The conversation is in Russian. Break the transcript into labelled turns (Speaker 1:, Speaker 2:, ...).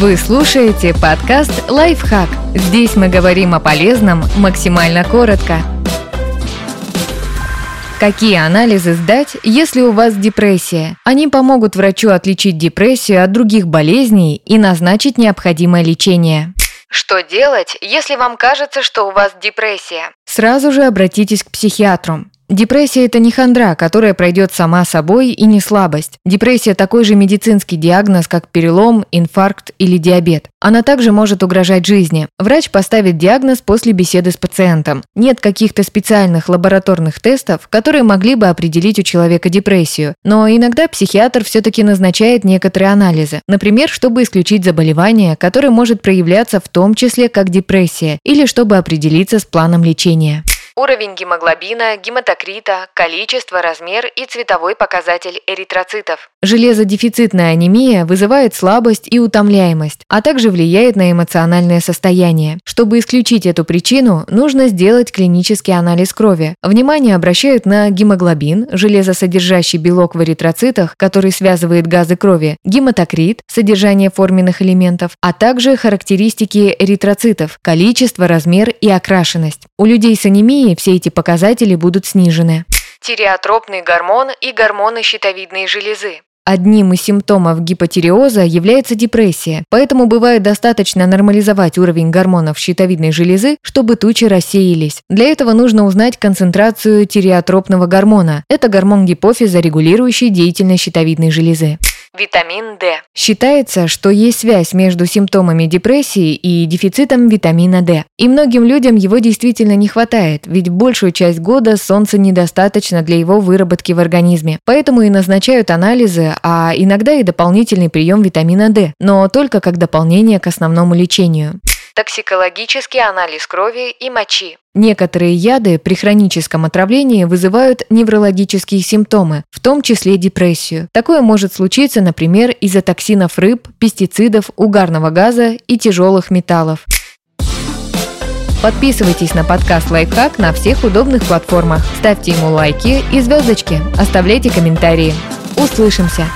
Speaker 1: Вы слушаете подкаст «Лайфхак». Здесь мы говорим о полезном максимально коротко. Какие анализы сдать, если у вас депрессия? Они помогут врачу отличить депрессию от других болезней и назначить необходимое лечение.
Speaker 2: Что делать, если вам кажется, что у вас депрессия?
Speaker 1: Сразу же обратитесь к психиатру. Депрессия – это не хандра, которая пройдет сама собой и не слабость. Депрессия – такой же медицинский диагноз, как перелом, инфаркт или диабет. Она также может угрожать жизни. Врач поставит диагноз после беседы с пациентом. Нет каких-то специальных лабораторных тестов, которые могли бы определить у человека депрессию. Но иногда психиатр все-таки назначает некоторые анализы. Например, чтобы исключить заболевание, которое может проявляться в том числе как депрессия, или чтобы определиться с планом лечения
Speaker 2: уровень гемоглобина, гематокрита, количество, размер и цветовой показатель эритроцитов.
Speaker 1: Железодефицитная анемия вызывает слабость и утомляемость, а также влияет на эмоциональное состояние. Чтобы исключить эту причину, нужно сделать клинический анализ крови. Внимание обращают на гемоглобин, железосодержащий белок в эритроцитах, который связывает газы крови, гематокрит, содержание форменных элементов, а также характеристики эритроцитов, количество, размер и окрашенность. У людей с анемией лейкемии все эти показатели будут снижены.
Speaker 2: Тиреотропный гормон и гормоны щитовидной железы.
Speaker 1: Одним из симптомов гипотиреоза является депрессия, поэтому бывает достаточно нормализовать уровень гормонов щитовидной железы, чтобы тучи рассеялись. Для этого нужно узнать концентрацию тиреотропного гормона. Это гормон гипофиза, регулирующий деятельность щитовидной железы.
Speaker 2: Витамин D.
Speaker 1: Считается, что есть связь между симптомами депрессии и дефицитом витамина D. И многим людям его действительно не хватает, ведь большую часть года солнца недостаточно для его выработки в организме. Поэтому и назначают анализы, а иногда и дополнительный прием витамина D, но только как дополнение к основному лечению
Speaker 2: токсикологический анализ крови и мочи.
Speaker 1: Некоторые яды при хроническом отравлении вызывают неврологические симптомы, в том числе депрессию. Такое может случиться, например, из-за токсинов рыб, пестицидов, угарного газа и тяжелых металлов. Подписывайтесь на подкаст «Лайфхак» на всех удобных платформах. Ставьте ему лайки и звездочки. Оставляйте комментарии. Услышимся!